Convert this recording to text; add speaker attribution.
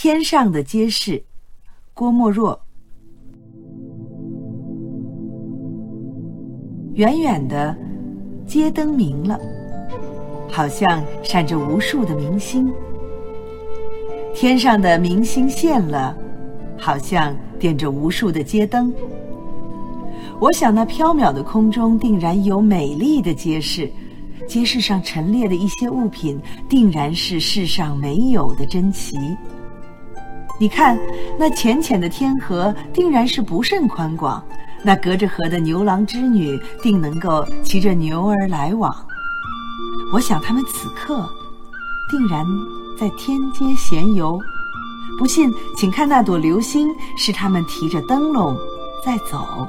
Speaker 1: 天上的街市，郭沫若。远远的，街灯明了，好像闪着无数的明星。天上的明星现了，好像点着无数的街灯。我想，那缥缈的空中定然有美丽的街市，街市上陈列的一些物品，定然是世上没有的珍奇。你看，那浅浅的天河，定然是不甚宽广；那隔着河的牛郎织女，定能够骑着牛儿来往。我想，他们此刻定然在天街闲游。不信，请看那朵流星，是他们提着灯笼在走。